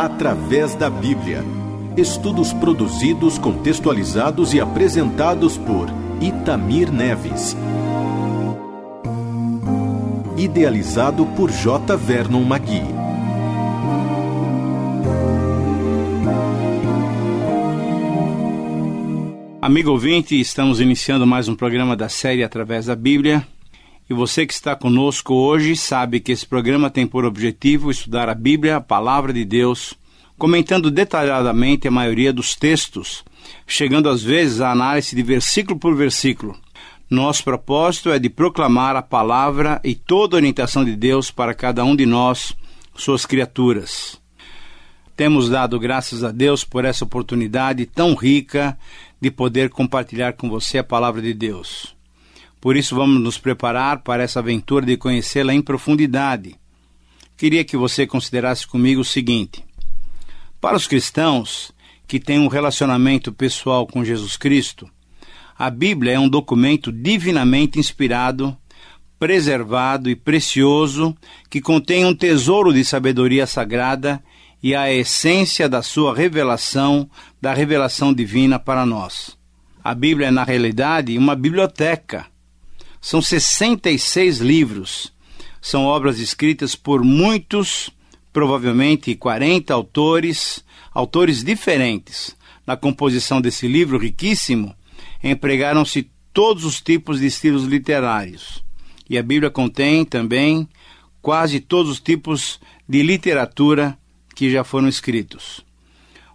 Através da Bíblia. Estudos produzidos, contextualizados e apresentados por Itamir Neves. Idealizado por J. Vernon Magui. Amigo ouvinte, estamos iniciando mais um programa da série Através da Bíblia. E você que está conosco hoje sabe que esse programa tem por objetivo estudar a Bíblia, a palavra de Deus, comentando detalhadamente a maioria dos textos, chegando às vezes à análise de versículo por versículo. Nosso propósito é de proclamar a palavra e toda a orientação de Deus para cada um de nós, suas criaturas. Temos dado graças a Deus por essa oportunidade tão rica de poder compartilhar com você a palavra de Deus. Por isso, vamos nos preparar para essa aventura de conhecê-la em profundidade. Queria que você considerasse comigo o seguinte: para os cristãos que têm um relacionamento pessoal com Jesus Cristo, a Bíblia é um documento divinamente inspirado, preservado e precioso que contém um tesouro de sabedoria sagrada e a essência da sua revelação, da revelação divina para nós. A Bíblia é, na realidade, uma biblioteca são 66 livros. São obras escritas por muitos, provavelmente 40 autores, autores diferentes. Na composição desse livro riquíssimo, empregaram-se todos os tipos de estilos literários. E a Bíblia contém também quase todos os tipos de literatura que já foram escritos.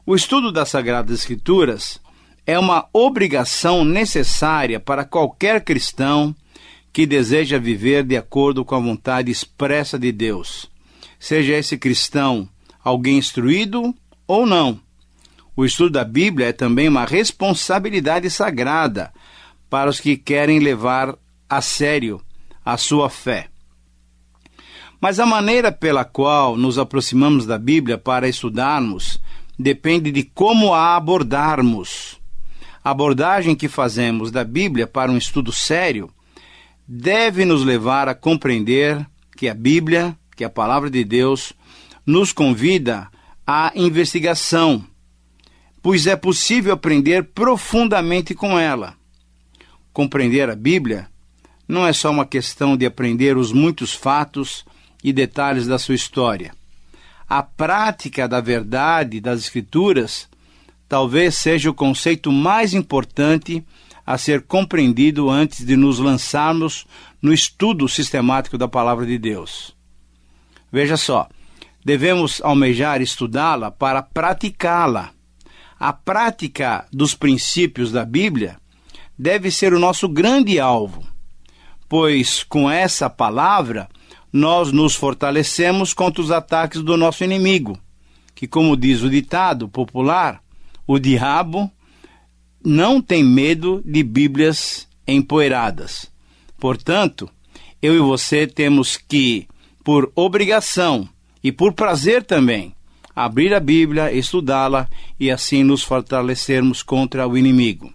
O estudo das Sagradas Escrituras é uma obrigação necessária para qualquer cristão que deseja viver de acordo com a vontade expressa de Deus, seja esse cristão alguém instruído ou não. O estudo da Bíblia é também uma responsabilidade sagrada para os que querem levar a sério a sua fé. Mas a maneira pela qual nos aproximamos da Bíblia para estudarmos depende de como a abordarmos. A abordagem que fazemos da Bíblia para um estudo sério deve nos levar a compreender que a Bíblia, que a palavra de Deus, nos convida à investigação, pois é possível aprender profundamente com ela. Compreender a Bíblia não é só uma questão de aprender os muitos fatos e detalhes da sua história. A prática da verdade das Escrituras talvez seja o conceito mais importante a ser compreendido antes de nos lançarmos no estudo sistemático da Palavra de Deus. Veja só, devemos almejar estudá-la para praticá-la. A prática dos princípios da Bíblia deve ser o nosso grande alvo, pois com essa palavra nós nos fortalecemos contra os ataques do nosso inimigo, que, como diz o ditado popular, o diabo não tem medo de Bíblias empoeiradas. Portanto, eu e você temos que, por obrigação e por prazer também, abrir a Bíblia, estudá-la e assim nos fortalecermos contra o inimigo.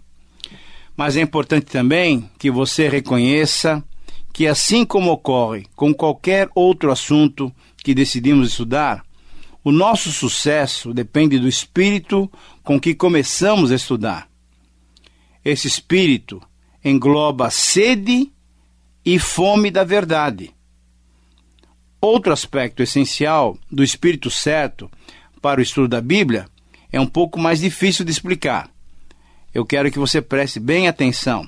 Mas é importante também que você reconheça que, assim como ocorre com qualquer outro assunto que decidimos estudar, o nosso sucesso depende do espírito com que começamos a estudar. Esse espírito engloba sede e fome da verdade. Outro aspecto essencial do espírito certo para o estudo da Bíblia é um pouco mais difícil de explicar. Eu quero que você preste bem atenção.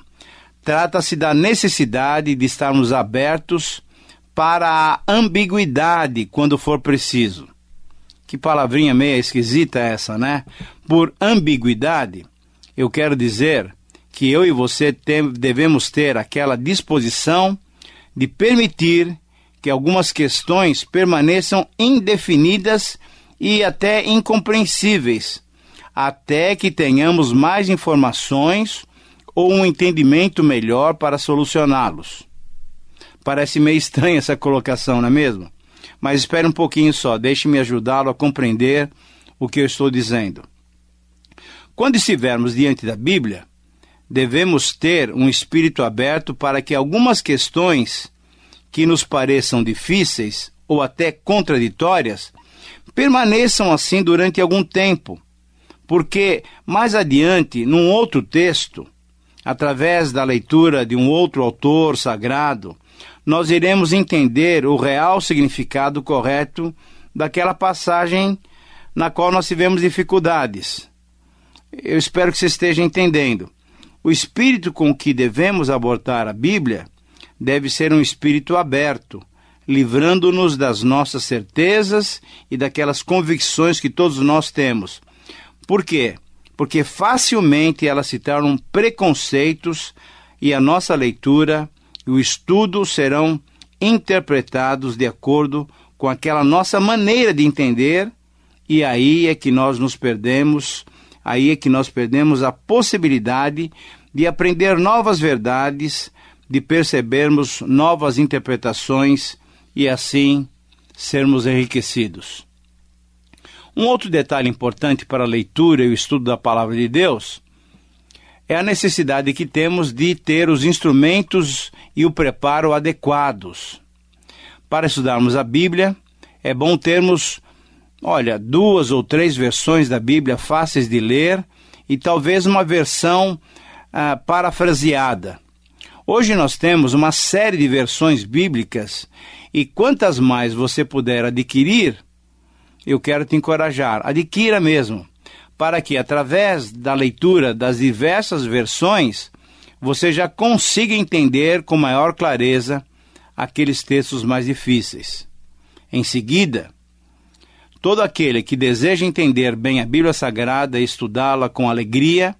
Trata-se da necessidade de estarmos abertos para a ambiguidade quando for preciso. Que palavrinha meia esquisita essa, né? Por ambiguidade, eu quero dizer que eu e você tem, devemos ter aquela disposição de permitir que algumas questões permaneçam indefinidas e até incompreensíveis, até que tenhamos mais informações ou um entendimento melhor para solucioná-los. Parece meio estranha essa colocação, não é mesmo? Mas espere um pouquinho só, deixe-me ajudá-lo a compreender o que eu estou dizendo. Quando estivermos diante da Bíblia, devemos ter um espírito aberto para que algumas questões que nos pareçam difíceis ou até contraditórias permaneçam assim durante algum tempo, porque mais adiante, num outro texto, através da leitura de um outro autor sagrado, nós iremos entender o real significado correto daquela passagem na qual nós tivemos dificuldades. Eu espero que você esteja entendendo. O espírito com que devemos abordar a Bíblia deve ser um espírito aberto, livrando-nos das nossas certezas e daquelas convicções que todos nós temos. Por quê? Porque facilmente elas se tornam preconceitos e a nossa leitura e o estudo serão interpretados de acordo com aquela nossa maneira de entender, e aí é que nós nos perdemos, aí é que nós perdemos a possibilidade de aprender novas verdades, de percebermos novas interpretações e assim sermos enriquecidos. Um outro detalhe importante para a leitura e o estudo da palavra de Deus é a necessidade que temos de ter os instrumentos e o preparo adequados. Para estudarmos a Bíblia, é bom termos, olha, duas ou três versões da Bíblia fáceis de ler e talvez uma versão ah, parafraseada. Hoje nós temos uma série de versões bíblicas e quantas mais você puder adquirir, eu quero te encorajar, adquira mesmo, para que através da leitura das diversas versões você já consiga entender com maior clareza aqueles textos mais difíceis. Em seguida, todo aquele que deseja entender bem a Bíblia Sagrada e estudá-la com alegria,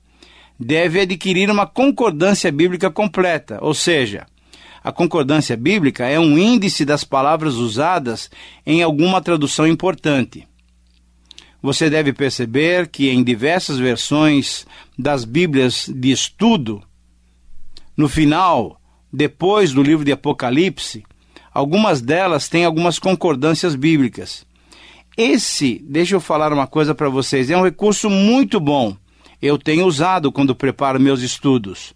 deve adquirir uma concordância bíblica completa, ou seja, a concordância bíblica é um índice das palavras usadas em alguma tradução importante. Você deve perceber que em diversas versões das Bíblias de estudo, no final, depois do livro de Apocalipse, algumas delas têm algumas concordâncias bíblicas. Esse, deixa eu falar uma coisa para vocês, é um recurso muito bom. Eu tenho usado quando preparo meus estudos.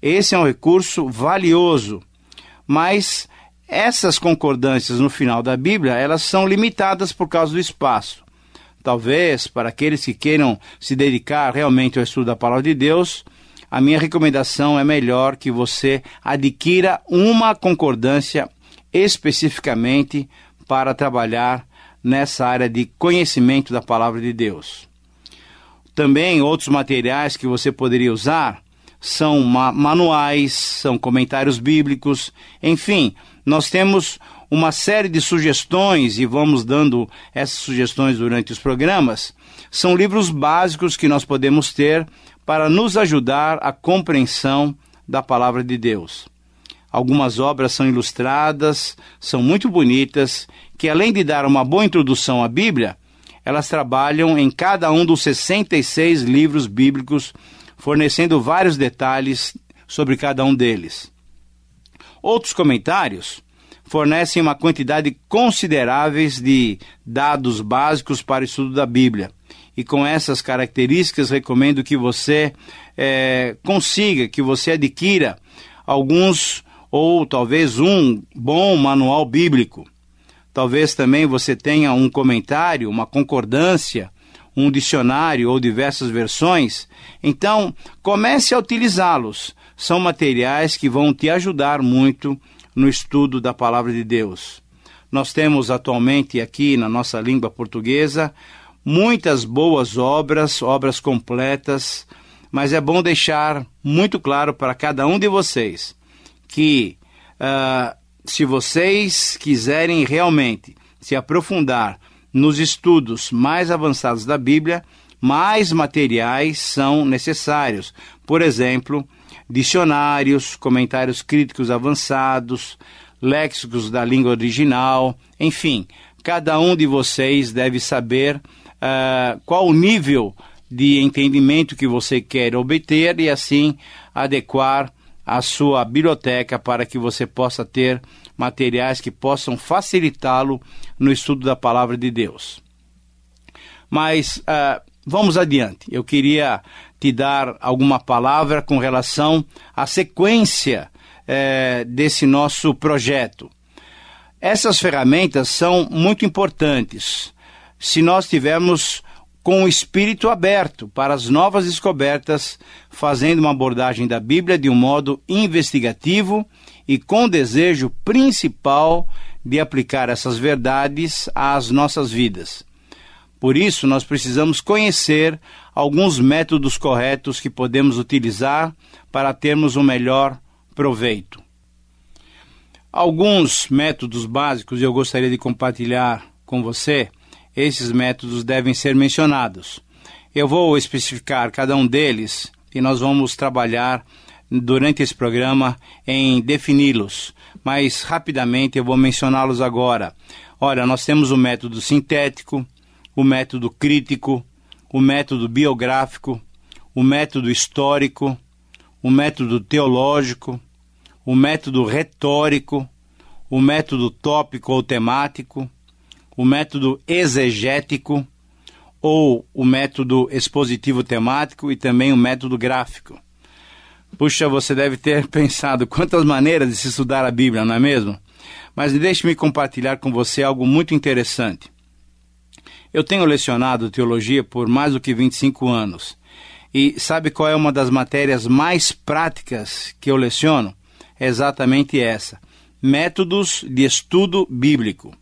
Esse é um recurso valioso mas essas concordâncias no final da Bíblia, elas são limitadas por causa do espaço. Talvez, para aqueles que queiram se dedicar realmente ao estudo da palavra de Deus, a minha recomendação é melhor que você adquira uma concordância especificamente para trabalhar nessa área de conhecimento da palavra de Deus. Também outros materiais que você poderia usar são ma manuais, são comentários bíblicos, enfim, nós temos uma série de sugestões e vamos dando essas sugestões durante os programas. São livros básicos que nós podemos ter para nos ajudar à compreensão da palavra de Deus. Algumas obras são ilustradas, são muito bonitas, que além de dar uma boa introdução à Bíblia, elas trabalham em cada um dos 66 livros bíblicos fornecendo vários detalhes sobre cada um deles. Outros comentários fornecem uma quantidade consideráveis de dados básicos para o estudo da Bíblia. E com essas características, recomendo que você é, consiga, que você adquira alguns ou talvez um bom manual bíblico. Talvez também você tenha um comentário, uma concordância um dicionário ou diversas versões, então comece a utilizá-los. São materiais que vão te ajudar muito no estudo da palavra de Deus. Nós temos atualmente aqui na nossa língua portuguesa muitas boas obras, obras completas, mas é bom deixar muito claro para cada um de vocês que uh, se vocês quiserem realmente se aprofundar nos estudos mais avançados da Bíblia, mais materiais são necessários. Por exemplo, dicionários, comentários críticos avançados, léxicos da língua original, enfim, cada um de vocês deve saber uh, qual o nível de entendimento que você quer obter e assim adequar a sua biblioteca para que você possa ter materiais que possam facilitá-lo no estudo da palavra de Deus. Mas uh, vamos adiante. Eu queria te dar alguma palavra com relação à sequência uh, desse nosso projeto. Essas ferramentas são muito importantes. se nós tivermos com o espírito aberto para as novas descobertas, fazendo uma abordagem da Bíblia de um modo investigativo e com desejo principal de aplicar essas verdades às nossas vidas. Por isso, nós precisamos conhecer alguns métodos corretos que podemos utilizar para termos um melhor proveito. Alguns métodos básicos eu gostaria de compartilhar com você esses métodos devem ser mencionados. Eu vou especificar cada um deles e nós vamos trabalhar durante esse programa em defini-los, mas rapidamente eu vou mencioná-los agora. Olha, nós temos o método sintético, o método crítico, o método biográfico, o método histórico, o método teológico, o método retórico, o método tópico ou temático, o método exegético ou o método expositivo temático e também o método gráfico. Puxa, você deve ter pensado quantas maneiras de se estudar a Bíblia, não é mesmo? Mas deixe-me compartilhar com você algo muito interessante. Eu tenho lecionado teologia por mais do que 25 anos. E sabe qual é uma das matérias mais práticas que eu leciono? É exatamente essa: métodos de estudo bíblico.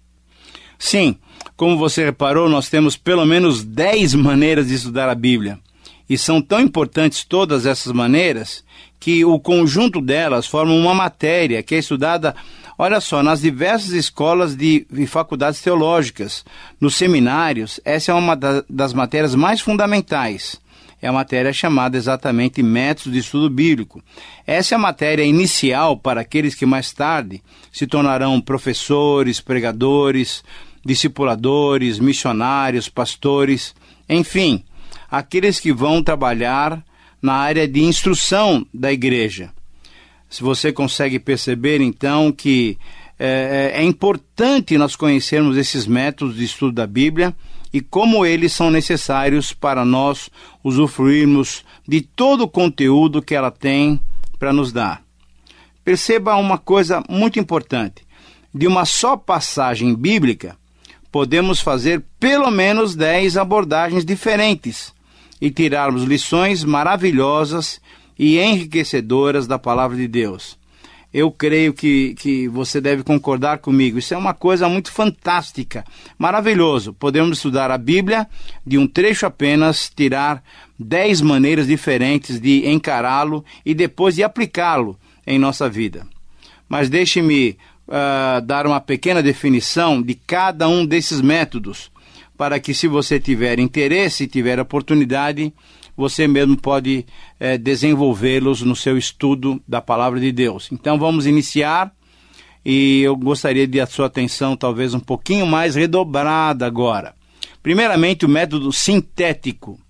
Sim, como você reparou, nós temos pelo menos 10 maneiras de estudar a Bíblia. E são tão importantes todas essas maneiras que o conjunto delas forma uma matéria que é estudada, olha só, nas diversas escolas de, de faculdades teológicas, nos seminários. Essa é uma da, das matérias mais fundamentais é a matéria chamada exatamente Métodos de Estudo Bíblico. Essa é a matéria inicial para aqueles que mais tarde se tornarão professores, pregadores, discipuladores, missionários, pastores, enfim, aqueles que vão trabalhar na área de instrução da igreja. Se você consegue perceber, então, que é, é, é importante nós conhecermos esses métodos de estudo da Bíblia e como eles são necessários para nós usufruirmos de todo o conteúdo que ela tem para nos dar. Perceba uma coisa muito importante: de uma só passagem bíblica, podemos fazer pelo menos 10 abordagens diferentes e tirarmos lições maravilhosas e enriquecedoras da palavra de Deus. Eu creio que, que você deve concordar comigo. Isso é uma coisa muito fantástica, maravilhoso. Podemos estudar a Bíblia de um trecho apenas, tirar dez maneiras diferentes de encará-lo e depois de aplicá-lo em nossa vida. Mas deixe-me uh, dar uma pequena definição de cada um desses métodos, para que, se você tiver interesse e tiver oportunidade, você mesmo pode uh, desenvolvê-los no seu estudo da palavra de Deus. Então, vamos iniciar. E eu gostaria de a sua atenção talvez um pouquinho mais redobrada agora. Primeiramente, o método sintético.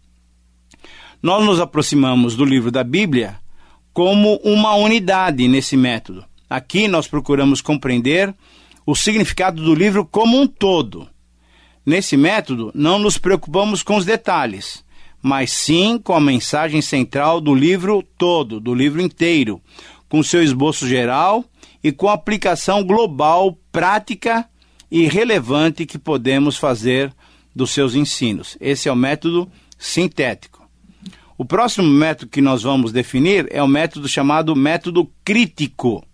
Nós nos aproximamos do livro da Bíblia como uma unidade nesse método. Aqui nós procuramos compreender o significado do livro como um todo. Nesse método, não nos preocupamos com os detalhes, mas sim com a mensagem central do livro todo, do livro inteiro, com seu esboço geral e com a aplicação global, prática e relevante que podemos fazer dos seus ensinos. Esse é o método sintético. O próximo método que nós vamos definir é o método chamado método crítico.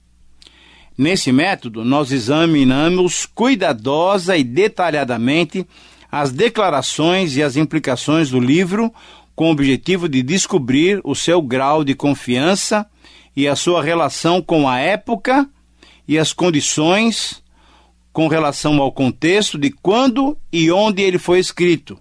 Nesse método, nós examinamos cuidadosa e detalhadamente as declarações e as implicações do livro com o objetivo de descobrir o seu grau de confiança e a sua relação com a época e as condições com relação ao contexto de quando e onde ele foi escrito.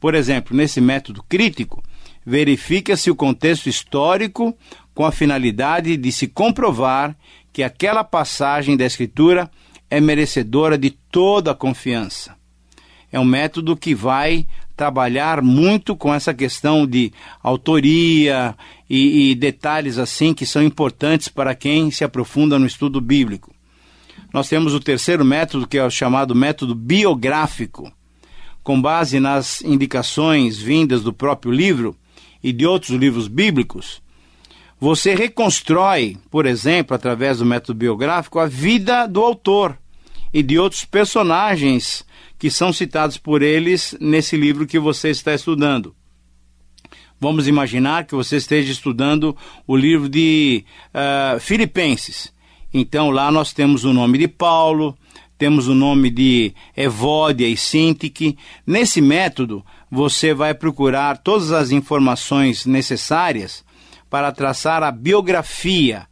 Por exemplo, nesse método crítico, verifica-se o contexto histórico com a finalidade de se comprovar que aquela passagem da Escritura é merecedora de toda a confiança. É um método que vai trabalhar muito com essa questão de autoria e, e detalhes assim que são importantes para quem se aprofunda no estudo bíblico. Nós temos o terceiro método, que é o chamado método biográfico. Com base nas indicações vindas do próprio livro e de outros livros bíblicos, você reconstrói, por exemplo, através do método biográfico, a vida do autor e de outros personagens que são citados por eles nesse livro que você está estudando. Vamos imaginar que você esteja estudando o livro de uh, Filipenses. Então lá nós temos o nome de Paulo, temos o nome de Evódia e Sintique. Nesse método, você vai procurar todas as informações necessárias para traçar a biografia,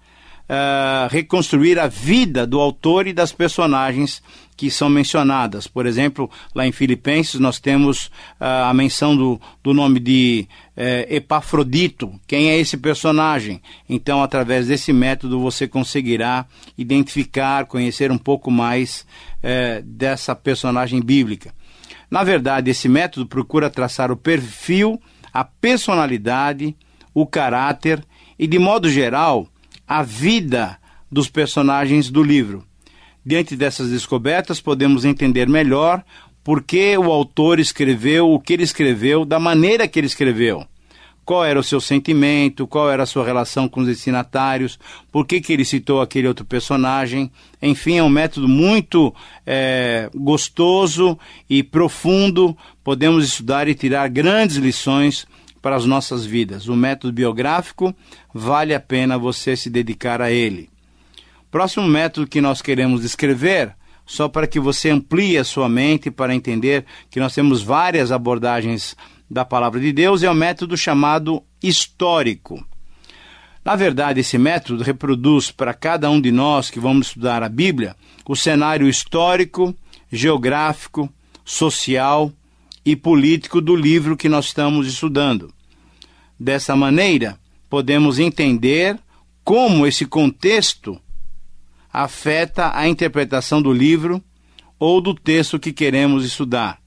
uh, reconstruir a vida do autor e das personagens que são mencionadas. Por exemplo, lá em Filipenses nós temos uh, a menção do, do nome de uh, Epafrodito. Quem é esse personagem? Então, através desse método, você conseguirá identificar, conhecer um pouco mais dessa personagem bíblica. Na verdade, esse método procura traçar o perfil, a personalidade, o caráter e, de modo geral, a vida dos personagens do livro. Diante dessas descobertas, podemos entender melhor por que o autor escreveu o que ele escreveu, da maneira que ele escreveu. Qual era o seu sentimento, qual era a sua relação com os destinatários, por que, que ele citou aquele outro personagem. Enfim, é um método muito é, gostoso e profundo. Podemos estudar e tirar grandes lições para as nossas vidas. O método biográfico vale a pena você se dedicar a ele. Próximo método que nós queremos descrever, só para que você amplie a sua mente para entender que nós temos várias abordagens da palavra de Deus, é o método chamado histórico. Na verdade, esse método reproduz para cada um de nós que vamos estudar a Bíblia o cenário histórico, geográfico, social e político do livro que nós estamos estudando. Dessa maneira, podemos entender como esse contexto afeta a interpretação do livro ou do texto que queremos estudar.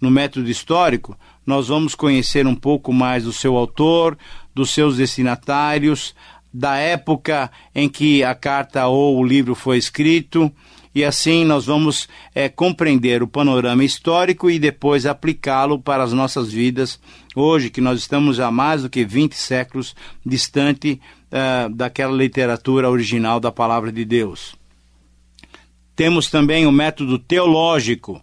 No método histórico, nós vamos conhecer um pouco mais do seu autor, dos seus destinatários, da época em que a carta ou o livro foi escrito, e assim nós vamos é, compreender o panorama histórico e depois aplicá-lo para as nossas vidas, hoje que nós estamos há mais do que 20 séculos distante uh, daquela literatura original da palavra de Deus. Temos também o método teológico.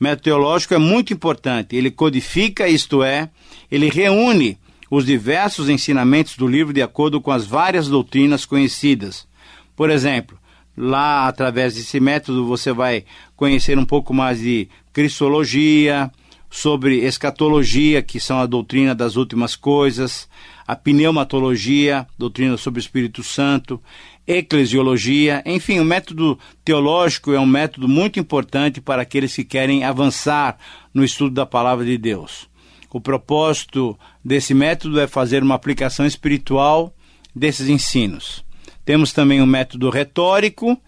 O método teológico é muito importante. Ele codifica, isto é, ele reúne os diversos ensinamentos do livro de acordo com as várias doutrinas conhecidas. Por exemplo, lá através desse método você vai conhecer um pouco mais de cristologia, sobre escatologia, que são a doutrina das últimas coisas, a pneumatologia, doutrina sobre o Espírito Santo, eclesiologia, enfim, o método teológico é um método muito importante para aqueles que querem avançar no estudo da palavra de Deus. O propósito desse método é fazer uma aplicação espiritual desses ensinos. Temos também o método retórico,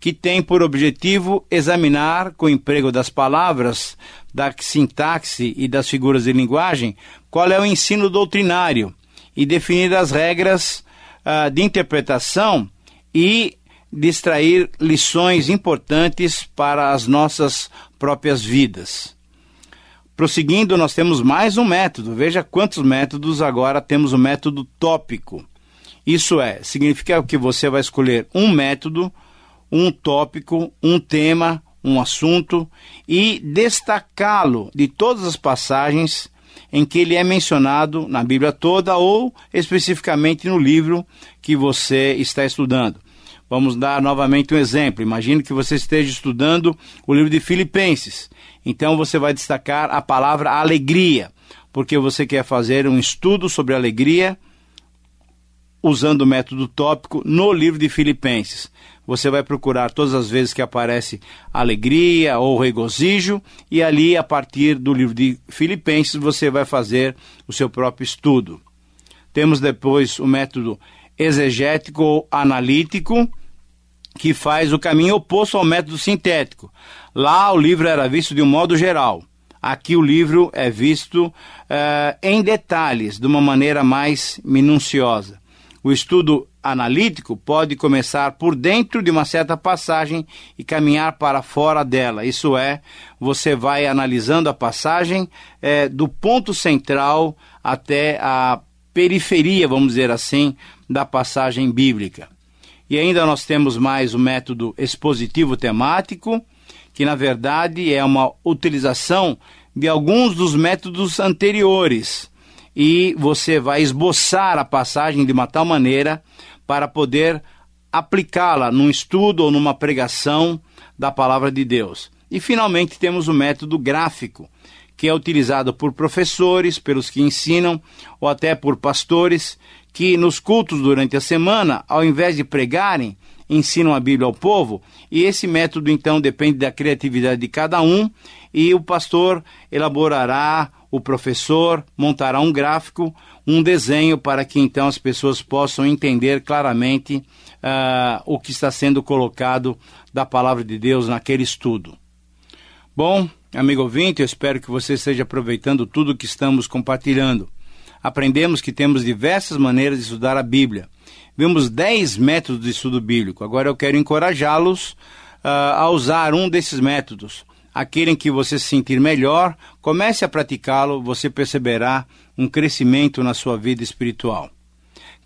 que tem por objetivo examinar, com o emprego das palavras, da sintaxe e das figuras de linguagem, qual é o ensino doutrinário e definir as regras uh, de interpretação e distrair lições importantes para as nossas próprias vidas. Prosseguindo, nós temos mais um método. Veja quantos métodos agora temos o método tópico. Isso é, significa que você vai escolher um método, um tópico, um tema, um assunto e destacá-lo de todas as passagens em que ele é mencionado na Bíblia toda ou especificamente no livro que você está estudando. Vamos dar novamente um exemplo. Imagine que você esteja estudando o livro de Filipenses. Então você vai destacar a palavra alegria, porque você quer fazer um estudo sobre alegria usando o método tópico no livro de Filipenses. Você vai procurar todas as vezes que aparece alegria ou regozijo, e ali, a partir do livro de Filipenses, você vai fazer o seu próprio estudo. Temos depois o método exegético ou analítico, que faz o caminho oposto ao método sintético. Lá o livro era visto de um modo geral. Aqui o livro é visto uh, em detalhes, de uma maneira mais minuciosa. O estudo analítico pode começar por dentro de uma certa passagem e caminhar para fora dela. Isso é, você vai analisando a passagem é, do ponto central até a periferia, vamos dizer assim, da passagem bíblica. E ainda nós temos mais o método expositivo temático, que na verdade é uma utilização de alguns dos métodos anteriores. E você vai esboçar a passagem de uma tal maneira para poder aplicá-la num estudo ou numa pregação da palavra de Deus. E finalmente temos o método gráfico, que é utilizado por professores, pelos que ensinam, ou até por pastores, que nos cultos durante a semana, ao invés de pregarem, ensinam a Bíblia ao povo, e esse método então depende da criatividade de cada um, e o pastor elaborará, o professor montará um gráfico, um desenho para que então as pessoas possam entender claramente uh, o que está sendo colocado da palavra de Deus naquele estudo. Bom, amigo ouvinte, eu espero que você esteja aproveitando tudo que estamos compartilhando aprendemos que temos diversas maneiras de estudar a Bíblia. Vimos dez métodos de estudo bíblico. Agora eu quero encorajá-los uh, a usar um desses métodos. Aquele em que você se sentir melhor, comece a praticá-lo, você perceberá um crescimento na sua vida espiritual.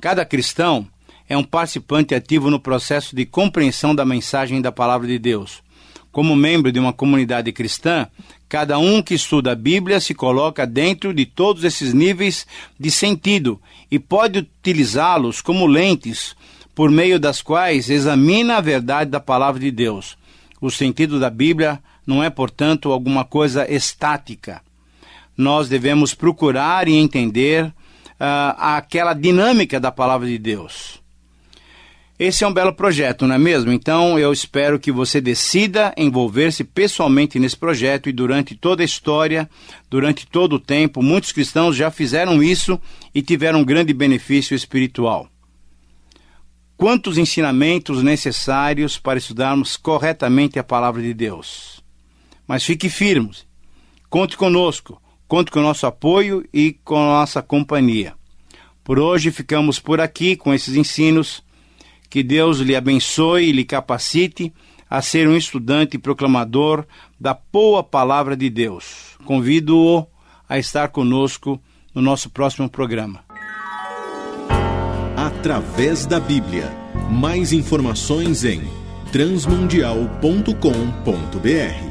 Cada cristão é um participante ativo no processo de compreensão da mensagem da palavra de Deus. Como membro de uma comunidade cristã, cada um que estuda a Bíblia se coloca dentro de todos esses níveis de sentido e pode utilizá-los como lentes por meio das quais examina a verdade da palavra de Deus. O sentido da Bíblia não é, portanto, alguma coisa estática. Nós devemos procurar e entender uh, aquela dinâmica da palavra de Deus. Esse é um belo projeto, não é mesmo? Então eu espero que você decida envolver-se pessoalmente nesse projeto e durante toda a história, durante todo o tempo, muitos cristãos já fizeram isso e tiveram um grande benefício espiritual. Quantos ensinamentos necessários para estudarmos corretamente a palavra de Deus? Mas fique firme, conte conosco, conte com o nosso apoio e com a nossa companhia. Por hoje ficamos por aqui com esses ensinos que Deus lhe abençoe e lhe capacite a ser um estudante e proclamador da boa palavra de Deus. Convido-o a estar conosco no nosso próximo programa. Através da Bíblia. Mais informações em transmundial.com.br.